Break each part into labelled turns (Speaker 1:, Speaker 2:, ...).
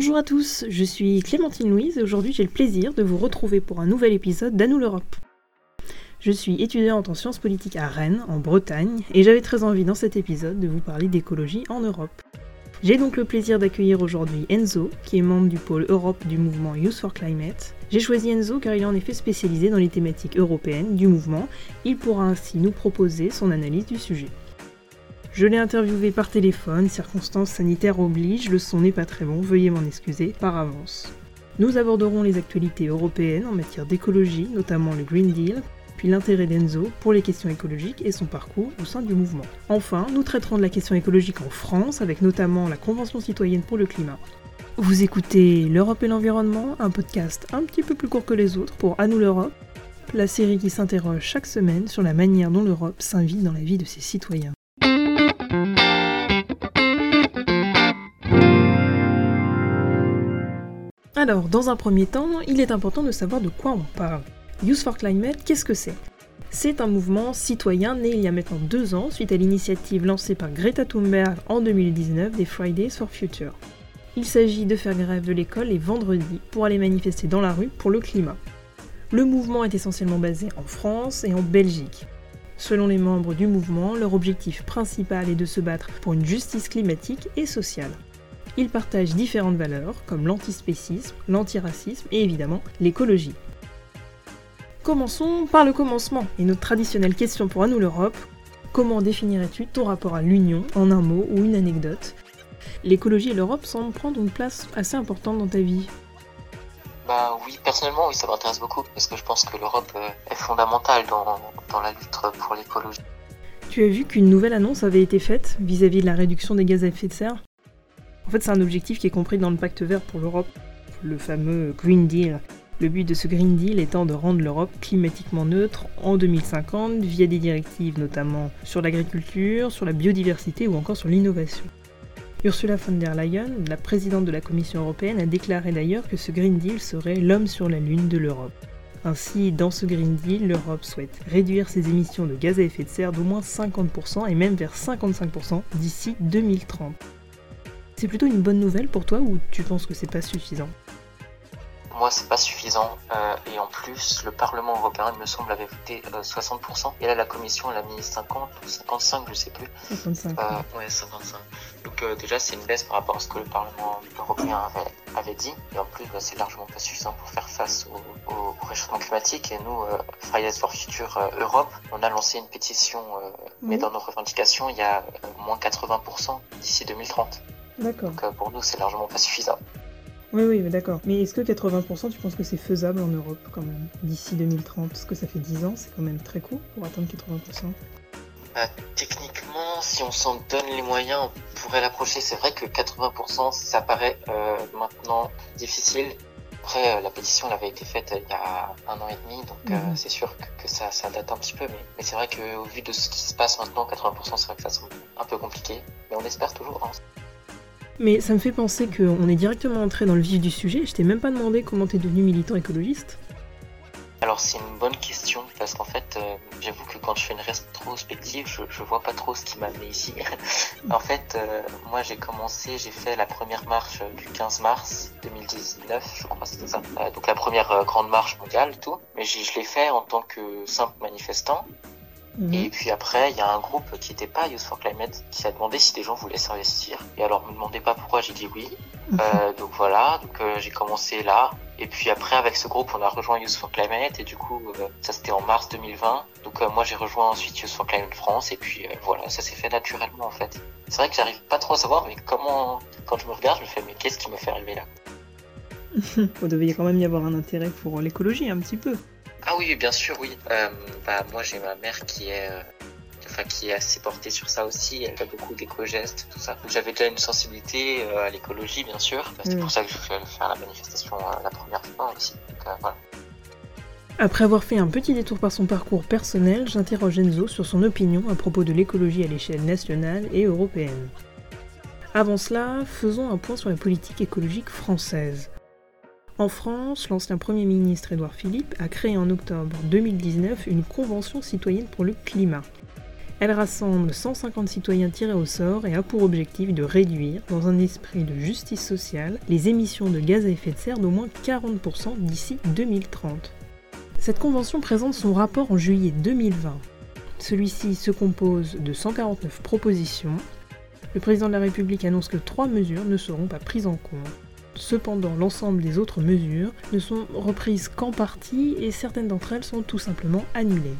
Speaker 1: Bonjour à tous, je suis Clémentine Louise et aujourd'hui j'ai le plaisir de vous retrouver pour un nouvel épisode d'Anou l'Europe. Je suis étudiante en sciences politiques à Rennes, en Bretagne, et j'avais très envie dans cet épisode de vous parler d'écologie en Europe. J'ai donc le plaisir d'accueillir aujourd'hui Enzo, qui est membre du pôle Europe du mouvement Youth for Climate. J'ai choisi Enzo car il est en effet spécialisé dans les thématiques européennes du mouvement. Il pourra ainsi nous proposer son analyse du sujet. Je l'ai interviewé par téléphone, circonstances sanitaires obligent, le son n'est pas très bon, veuillez m'en excuser par avance. Nous aborderons les actualités européennes en matière d'écologie, notamment le Green Deal, puis l'intérêt d'Enzo pour les questions écologiques et son parcours au sein du mouvement. Enfin, nous traiterons de la question écologique en France, avec notamment la Convention citoyenne pour le climat. Vous écoutez L'Europe et l'environnement, un podcast un petit peu plus court que les autres pour À nous l'Europe, la série qui s'interroge chaque semaine sur la manière dont l'Europe s'invite dans la vie de ses citoyens. Alors, dans un premier temps, il est important de savoir de quoi on parle. Youth for Climate, qu'est-ce que c'est? C'est un mouvement citoyen né il y a maintenant deux ans suite à l'initiative lancée par Greta Thunberg en 2019 des Fridays for Future. Il s'agit de faire grève de l'école les vendredis pour aller manifester dans la rue pour le climat. Le mouvement est essentiellement basé en France et en Belgique. Selon les membres du mouvement, leur objectif principal est de se battre pour une justice climatique et sociale. Ils partagent différentes valeurs comme l'antispécisme, l'antiracisme et évidemment l'écologie. Commençons par le commencement et notre traditionnelle question pour à nous l'Europe. Comment définirais-tu ton rapport à l'Union en un mot ou une anecdote? L'écologie et l'Europe semblent prendre une place assez importante dans ta vie.
Speaker 2: Bah oui, personnellement, oui, ça m'intéresse beaucoup parce que je pense que l'Europe euh, est fondamentale dans, dans la lutte pour l'écologie.
Speaker 1: Tu as vu qu'une nouvelle annonce avait été faite vis-à-vis de la réduction des gaz à effet de serre? En fait, c'est un objectif qui est compris dans le pacte vert pour l'Europe, le fameux Green Deal, le but de ce Green Deal étant de rendre l'Europe climatiquement neutre en 2050 via des directives notamment sur l'agriculture, sur la biodiversité ou encore sur l'innovation. Ursula von der Leyen, la présidente de la Commission européenne, a déclaré d'ailleurs que ce Green Deal serait l'homme sur la Lune de l'Europe. Ainsi, dans ce Green Deal, l'Europe souhaite réduire ses émissions de gaz à effet de serre d'au moins 50% et même vers 55% d'ici 2030. C'est plutôt une bonne nouvelle pour toi ou tu penses que c'est pas suffisant
Speaker 2: moi, c'est pas suffisant. Euh, et en plus, le Parlement européen, il me semble, avait voté 60%. Euh, et là, la Commission, elle a mis 50 ou 55, je sais plus.
Speaker 1: 55.
Speaker 2: Euh, ouais, 55. Donc déjà, c'est une baisse par rapport à ce que le Parlement européen avait, avait dit. Et en plus, bah, c'est largement pas suffisant pour faire face au, au, réchauffement climatique. Et nous, Fridays for Future Europe, on a lancé une pétition, mais dans nos revendications, il y a moins 80% d'ici 2030.
Speaker 1: D'accord.
Speaker 2: Donc pour nous, c'est largement pas suffisant.
Speaker 1: Oui, oui, mais d'accord. Mais est-ce que 80%, tu penses que c'est faisable en Europe quand même, d'ici 2030 Parce que ça fait 10 ans, c'est quand même très court pour atteindre 80%.
Speaker 2: Bah, techniquement, si on s'en donne les moyens, on pourrait l'approcher. C'est vrai que 80%, ça paraît euh, maintenant difficile. Après, euh, la pétition elle avait été faite il y a un an et demi, donc euh, mhm. c'est sûr que, ça, ça, date un petit peu. Mais, mais c'est vrai qu'au vu de ce qui se passe maintenant, 80%, c'est vrai que ça semble un peu compliqué. Mais on espère toujours. Hein.
Speaker 1: Mais ça me fait penser qu'on est directement entré dans le vif du sujet. Je t'ai même pas demandé comment t'es devenu militant écologiste.
Speaker 2: Alors c'est une bonne question parce qu'en fait euh, j'avoue que quand je fais une rétrospective je, je vois pas trop ce qui m'a amené ici. en fait euh, moi j'ai commencé, j'ai fait la première marche du 15 mars 2019 je crois c'était ça. Euh, donc la première grande marche mondiale tout. Mais je l'ai fait en tant que simple manifestant Mhm. Et puis après, il y a un groupe qui n'était pas Youth for Climate qui a demandé si des gens voulaient s'investir. Et alors, me demandez pas pourquoi, j'ai dit oui. Mhm. Euh, donc voilà, donc euh, j'ai commencé là. Et puis après, avec ce groupe, on a rejoint Youth for Climate. Et du coup, euh, ça c'était en mars 2020. Donc moi, j'ai rejoint ensuite Youth for Climate France. Et puis voilà, ça s'est fait naturellement en fait. C'est vrai que j'arrive pas trop à savoir, mais comment, quand je me regarde, je me fais, mais qu'est-ce qui me fait arriver là?
Speaker 1: Il devait quand même y avoir un intérêt pour l'écologie un petit peu.
Speaker 2: Ah oui, bien sûr, oui. Euh, bah, moi, j'ai ma mère qui est, euh, enfin, qui est assez portée sur ça aussi. Elle fait beaucoup d'éco-gestes, tout ça. J'avais déjà une sensibilité euh, à l'écologie, bien sûr. C'est pour ça que je suis faire la manifestation la première fois aussi. voilà.
Speaker 1: Après avoir fait un petit détour par son parcours personnel, j'interroge Enzo sur son opinion à propos de l'écologie à l'échelle nationale et européenne. Avant cela, faisons un point sur la politique écologique française. En France, l'ancien Premier ministre Édouard Philippe a créé en octobre 2019 une convention citoyenne pour le climat. Elle rassemble 150 citoyens tirés au sort et a pour objectif de réduire, dans un esprit de justice sociale, les émissions de gaz à effet de serre d'au moins 40% d'ici 2030. Cette convention présente son rapport en juillet 2020. Celui-ci se compose de 149 propositions. Le président de la République annonce que trois mesures ne seront pas prises en compte. Cependant, l'ensemble des autres mesures ne sont reprises qu'en partie et certaines d'entre elles sont tout simplement annulées.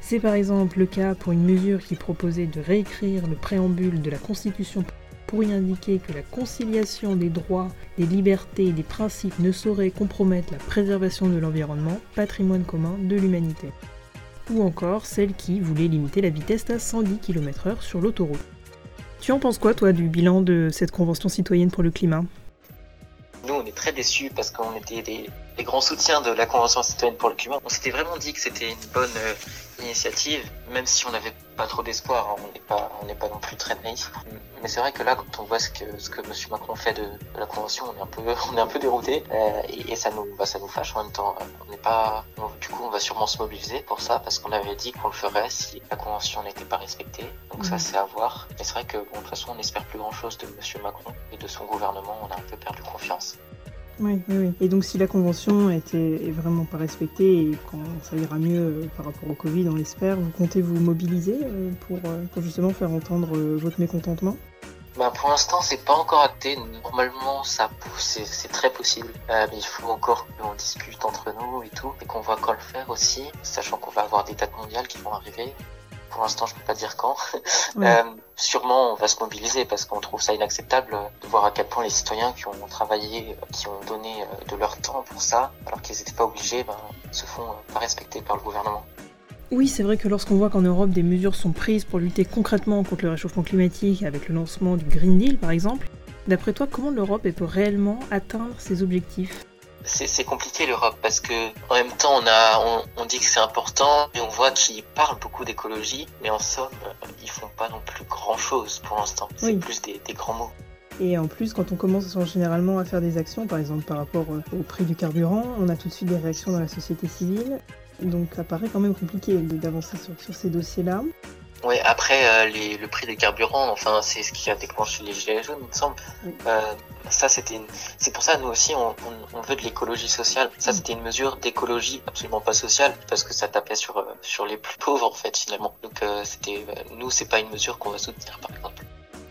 Speaker 1: C'est par exemple le cas pour une mesure qui proposait de réécrire le préambule de la Constitution pour y indiquer que la conciliation des droits, des libertés et des principes ne saurait compromettre la préservation de l'environnement, patrimoine commun de l'humanité. Ou encore celle qui voulait limiter la vitesse à 110 km/h sur l'autoroute. Tu en penses quoi, toi, du bilan de cette Convention citoyenne pour le climat?
Speaker 2: Nous, on est très déçus parce qu'on était des, grands soutiens de la Convention citoyenne pour le climat. On s'était vraiment dit que c'était une bonne euh, initiative, même si on n'avait pas trop d'espoir, hein, on n'est pas, on n'est pas non plus très naïf. Mais c'est vrai que là, quand on voit ce que ce que Monsieur Macron fait de, la convention, on est un peu, on est un peu dérouté, euh, et, ça nous, bah, ça nous fâche en même temps. On n'est pas, du coup, on va sûrement se mobiliser pour ça, parce qu'on avait dit qu'on le ferait si la convention n'était pas respectée. Donc ça, c'est à voir. Mais c'est vrai que, bon, de toute façon, on n'espère plus grand chose de Monsieur Macron et de son gouvernement. On a un peu perdu confiance.
Speaker 1: Oui, oui, Et donc si la convention était vraiment pas respectée et quand ça ira mieux euh, par rapport au Covid, on l'espère, vous comptez vous mobiliser euh, pour, euh, pour justement faire entendre votre mécontentement?
Speaker 2: Bah pour l'instant, c'est pas encore acté. Normalement, ça c'est très possible. mais il faut encore qu'on discute entre nous et tout, et qu'on voit quand le faire aussi, sachant qu'on va avoir des dates mondiales qui vont arriver pour l'instant, je peux pas dire quand. Euh, sûrement, on va se mobiliser parce qu'on trouve ça inacceptable de voir à quel point les citoyens qui ont travaillé, qui ont donné euh, de leur temps pour ça, alors qu'ils n'étaient pas obligés, ben, se font euh, pas respecter par le gouvernement.
Speaker 1: Oui, c'est vrai que lorsqu'on voit qu'en Europe des mesures sont prises pour lutter concrètement contre le réchauffement climatique, avec le lancement du Green Deal par exemple, d'après toi, comment l'Europe peut réellement atteindre ses objectifs?
Speaker 2: C'est compliqué l'Europe parce que en même temps on a on, dit que c'est important et on voit qu'ils parlent beaucoup d'écologie mais en somme ils font pas non plus grand chose pour l'instant c'est plus des, grands mots
Speaker 1: et en plus, quand on commence généralement à faire des actions, par exemple par rapport au prix du carburant, on a tout de suite des réactions dans la société civile. Donc ça paraît quand même compliqué d'avancer sur, ces dossiers-là.
Speaker 2: Oui, après euh, le prix des carburants, enfin c'est ce qui a déclenché les gilets jaunes, il me semble. Euh, c'est pour ça nous aussi on, veut de l'écologie sociale. Ça c'était une mesure d'écologie absolument pas sociale parce que ça tapait sur euh, sur les plus pauvres en fait finalement. Donc c'était nous c'est pas une mesure qu'on va soutenir par exemple.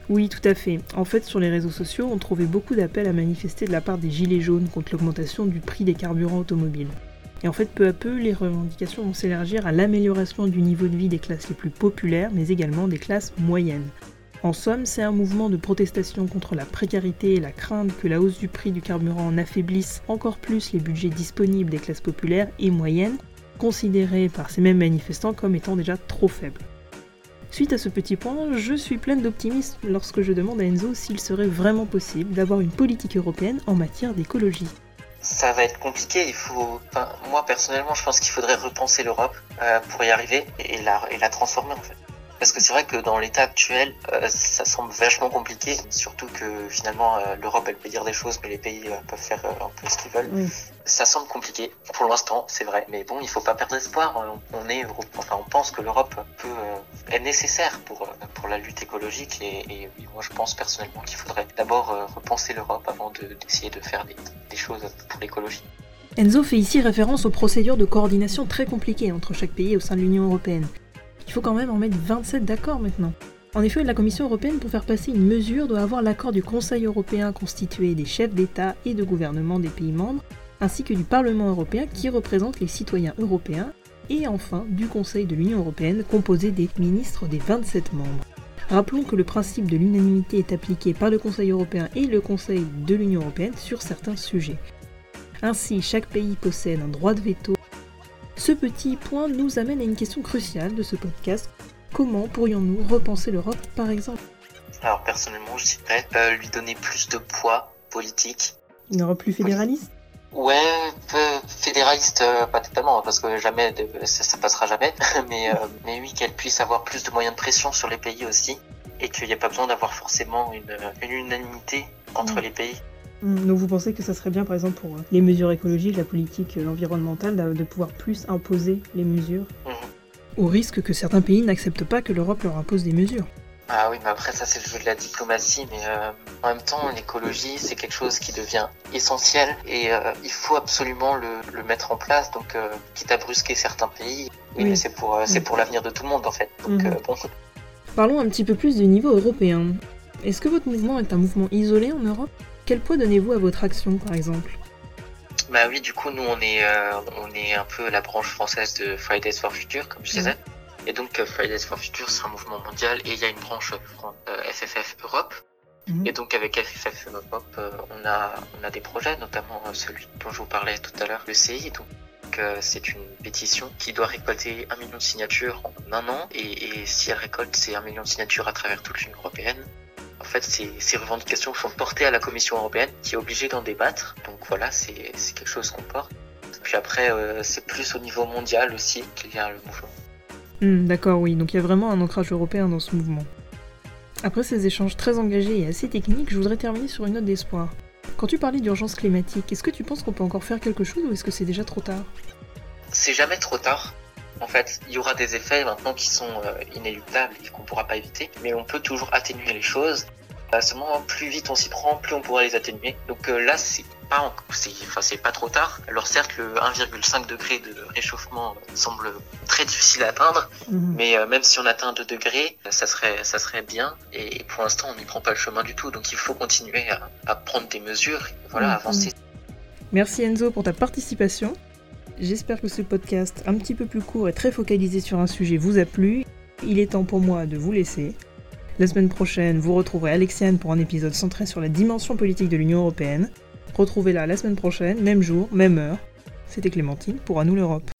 Speaker 1: Oui, tout à fait. En fait, sur les réseaux sociaux, on trouvait beaucoup d'appels à manifester de la part des Gilets jaunes contre l'augmentation du prix des carburants automobiles. Et en fait, peu à peu, les revendications vont s'élargir à l'amélioration du niveau de vie des classes les plus populaires, mais également des classes moyennes. En somme, c'est un mouvement de protestation contre la précarité et la crainte que la hausse du prix du carburant en affaiblisse encore plus les budgets disponibles des classes populaires et moyennes, considérés par ces mêmes manifestants comme étant déjà trop faibles. Suite à ce petit point, je suis pleine d'optimisme lorsque je demande à Enzo s'il serait vraiment possible d'avoir une politique européenne en matière d'écologie
Speaker 2: ça va être compliqué. Il faut, moi personnellement, je pense qu'il faudrait repenser l'Europe euh, pour y arriver et la, et la transformer en fait. Parce que c'est vrai que dans l'état actuel, euh, ça semble vachement compliqué, surtout que finalement euh, l'Europe elle peut dire des choses, mais les pays euh, peuvent faire un peu ce qu'ils veulent. Ça semble compliqué pour l'instant, c'est vrai, mais bon, il faut pas perdre espoir. On, est, enfin, on pense que l'Europe peut est nécessaire pour pour la lutte écologique et, et moi je pense personnellement qu'il faudrait d'abord repenser l'Europe avant d'essayer de, faire des, des choses pour l'écologie.
Speaker 1: Enzo fait ici référence aux procédures de coordination très compliquées entre chaque pays au sein de l'Union européenne. Il faut quand même en mettre 27 d'accord maintenant. En effet, la Commission européenne, pour faire passer une mesure, doit avoir l'accord du Conseil européen constitué des chefs d'État et de gouvernement des pays membres, ainsi que du Parlement européen qui représente les citoyens européens, et enfin du Conseil de l'Union européenne composé des ministres des 27 membres. Rappelons que le principe de l'unanimité est appliqué par le Conseil européen et le Conseil de l'Union européenne sur certains sujets. Ainsi, chaque pays possède un droit de veto ce petit point nous amène à une question cruciale de ce podcast. Comment pourrions-nous repenser l'Europe, par exemple?
Speaker 2: Alors personnellement, je dirais euh, lui donner plus de poids politique.
Speaker 1: Une Europe plus fédéraliste?
Speaker 2: Ouais, fédéraliste, euh, pas totalement, parce que jamais, ça, ça passera jamais. mais, euh, mais oui, qu'elle puisse avoir plus de moyens de pression sur les pays aussi, et qu'il n'y a pas besoin d'avoir forcément une, une unanimité entre mm. les pays.
Speaker 1: Mm. Donc vous pensez que ça serait bien, par exemple, pour euh, les mesures écologiques, la politique euh, environnementale, de pouvoir plus imposer les mesures
Speaker 2: mhm.
Speaker 1: au risque que certains pays n'acceptent pas que l'Europe leur impose des mesures?
Speaker 2: Ah oui, mais après ça c'est le jeu de la diplomatie, mais euh, en même temps l'écologie c'est quelque chose qui devient essentiel et euh, il faut absolument le, le, mettre en place, donc euh, quitte à brusquer certains pays, oui, mais c'est pour, c'est pour l'avenir de tout le monde en fait. Donc,
Speaker 1: Mhm.
Speaker 2: bon.
Speaker 1: Parlons un petit peu plus du niveau européen. Est-ce que votre mouvement est un mouvement isolé en Europe? Quel poids donnez-vous à votre action par exemple
Speaker 2: Bah oui, du coup nous on est, euh, on est un peu la branche française de Fridays for Future, comme je disais. Et donc euh, Fridays for Future c'est un mouvement mondial et il y a une branche euh, Fran- euh, FFF Europe.
Speaker 1: Mhm.
Speaker 2: Et donc avec FFF Europe, euh, on a on a des projets, notamment celui dont je vous parlais tout à l'heure, le CI. Donc c'est une pétition qui doit récolter un million de signatures en un an. Et, et si elle récolte ces un million de signatures à travers toute l'Union européenne, en fait ces, ces revendications sont portées à la Commission européenne qui est obligée d'en débattre. Donc voilà, c'est quelque chose qu'on porte. Puis après, euh, c'est plus au niveau mondial aussi qu'il y a le mouvement.
Speaker 1: Hmm, D'accord, oui, donc il y a vraiment un ancrage européen dans ce mouvement. Après ces échanges très engagés et assez techniques, je voudrais terminer sur une note d'espoir. Quand tu parlais d'urgence climatique, est-ce que tu penses qu'on peut encore faire quelque chose ou est-ce que c'est déjà trop tard?
Speaker 2: C'est jamais trop tard. En fait, il y aura des effets maintenant qui sont euh, inéluctables et qu'on pourra pas éviter, mais on peut toujours atténuer les choses. Euh, seulement, plus vite on s'y prend, plus on pourra les atténuer. Donc euh, là, c'est pas, c'est, enfin, c'est pas trop tard. Alors certes, le 1,5 degré de réchauffement semble très difficile à atteindre,
Speaker 1: Mhm.
Speaker 2: mais euh, même si on atteint 2 degrés, ça serait, ça serait bien. Et, pour l'instant, on n'y prend pas le chemin du tout. Donc il faut continuer à, à prendre des mesures, et voilà,
Speaker 1: Mhm.
Speaker 2: avancer.
Speaker 1: Merci Enzo pour ta participation. J'espère que ce podcast, un petit peu plus court et très focalisé sur un sujet, vous a plu. Il est temps pour moi de vous laisser. La semaine prochaine, vous retrouverez Alexiane pour un épisode centré sur la dimension politique de l'Union Européenne. Retrouvez-la la semaine prochaine, même jour, même heure. C'était Clémentine pour À nous l'Europe.